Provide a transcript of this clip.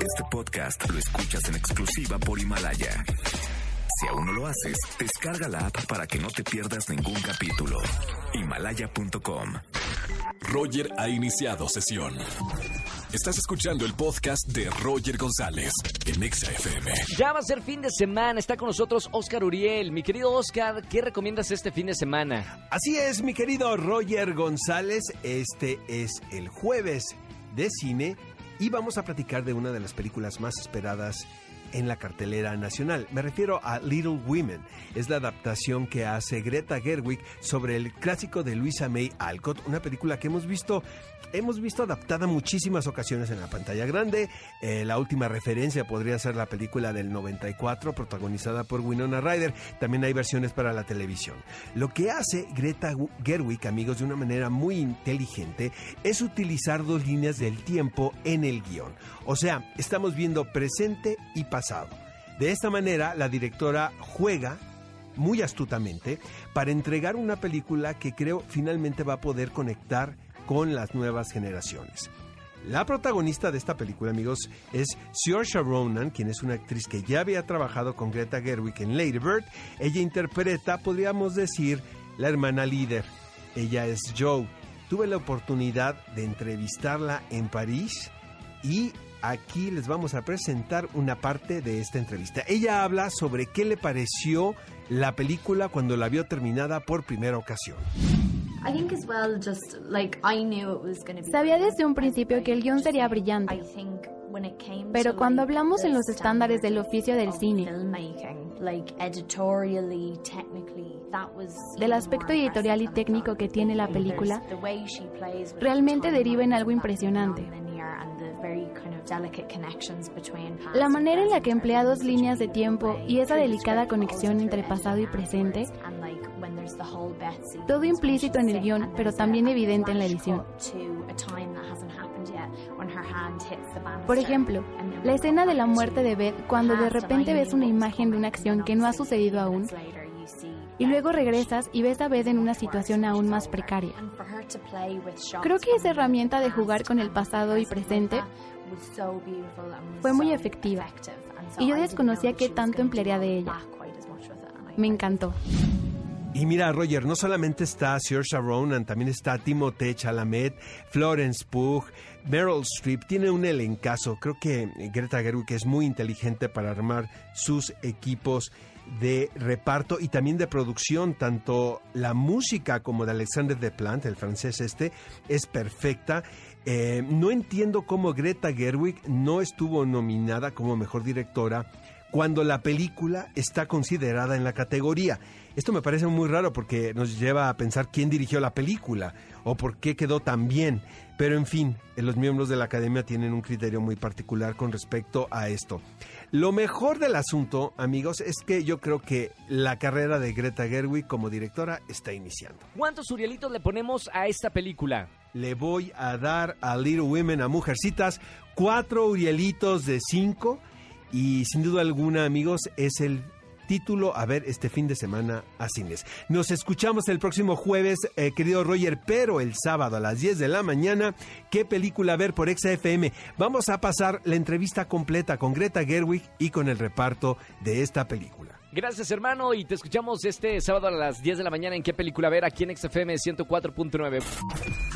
Este podcast lo escuchas en exclusiva por Himalaya. Si aún no lo haces, descarga la app para que no te pierdas ningún capítulo. Himalaya.com. Roger ha iniciado sesión. Estás escuchando el podcast de Roger González en EXA-FM. Ya va a ser fin de semana. Está con nosotros Oscar Uriel. Mi querido Oscar, ¿qué recomiendas este fin de semana? Así es, mi querido Roger González. Este es el jueves de cine y vamos a platicar de una de las películas más esperadas en la cartelera nacional. Me refiero a Little Women. Es la adaptación que hace Greta Gerwig sobre el clásico de Luisa May Alcott, una película que hemos visto hemos visto adaptada muchísimas ocasiones en la pantalla grande. Eh, la última referencia podría ser la película del 94 protagonizada por Winona Ryder. También hay versiones para la televisión. Lo que hace Greta Gerwig, amigos, de una manera muy inteligente es utilizar dos líneas del tiempo en el guion. O sea, estamos viendo presente y pasado de esta manera, la directora juega muy astutamente para entregar una película que creo finalmente va a poder conectar con las nuevas generaciones. La protagonista de esta película, amigos, es Saoirse Ronan, quien es una actriz que ya había trabajado con Greta Gerwig en Lady Bird. Ella interpreta, podríamos decir, la hermana líder. Ella es Joe. Tuve la oportunidad de entrevistarla en París y aquí les vamos a presentar una parte de esta entrevista. Ella habla sobre qué le pareció la película cuando la vio terminada por primera ocasión. Sabía desde un principio que el guion sería brillante. Pero cuando hablamos en los estándares del oficio del cine, del aspecto editorial y técnico que tiene la película, realmente deriva en algo impresionante. La manera en la que emplea dos líneas de tiempo y esa delicada conexión entre pasado y presente, todo implícito en el guion, pero también evidente en la edición. Por ejemplo, la escena de la muerte de Beth cuando de repente ves una imagen de una acción que no ha sucedido aún y luego regresas y ves a Beth en una situación aún más precaria. Creo que esa herramienta de jugar con el pasado y presente fue muy efectiva y yo desconocía qué tanto emplearía de ella. Me encantó. Y mira, Roger, no solamente está Saoirse Ronan, también está Timothée Chalamet, Florence Pugh, Meryl Streep. Tiene un elencazo. Creo que Greta Gerwig es muy inteligente para armar sus equipos de reparto y también de producción, tanto la música como de Alexander Desplat, el francés este, es perfecta. Eh, no entiendo cómo Greta Gerwig no estuvo nominada como mejor directora cuando la película está considerada en la categoría. Esto me parece muy raro porque nos lleva a pensar quién dirigió la película o por qué quedó tan bien. Pero en fin, los miembros de la academia tienen un criterio muy particular con respecto a esto. Lo mejor del asunto, amigos, es que yo creo que la carrera de Greta Gerwig como directora está iniciando. ¿Cuántos Urielitos le ponemos a esta película? Le voy a dar a Little Women, a Mujercitas, cuatro Urielitos de cinco. Y sin duda alguna, amigos, es el título a ver este fin de semana a cines. Nos escuchamos el próximo jueves, eh, querido Roger, pero el sábado a las 10 de la mañana, ¿qué película ver por XFM? Vamos a pasar la entrevista completa con Greta Gerwig y con el reparto de esta película. Gracias, hermano, y te escuchamos este sábado a las 10 de la mañana en qué película ver aquí en XFM 104.9.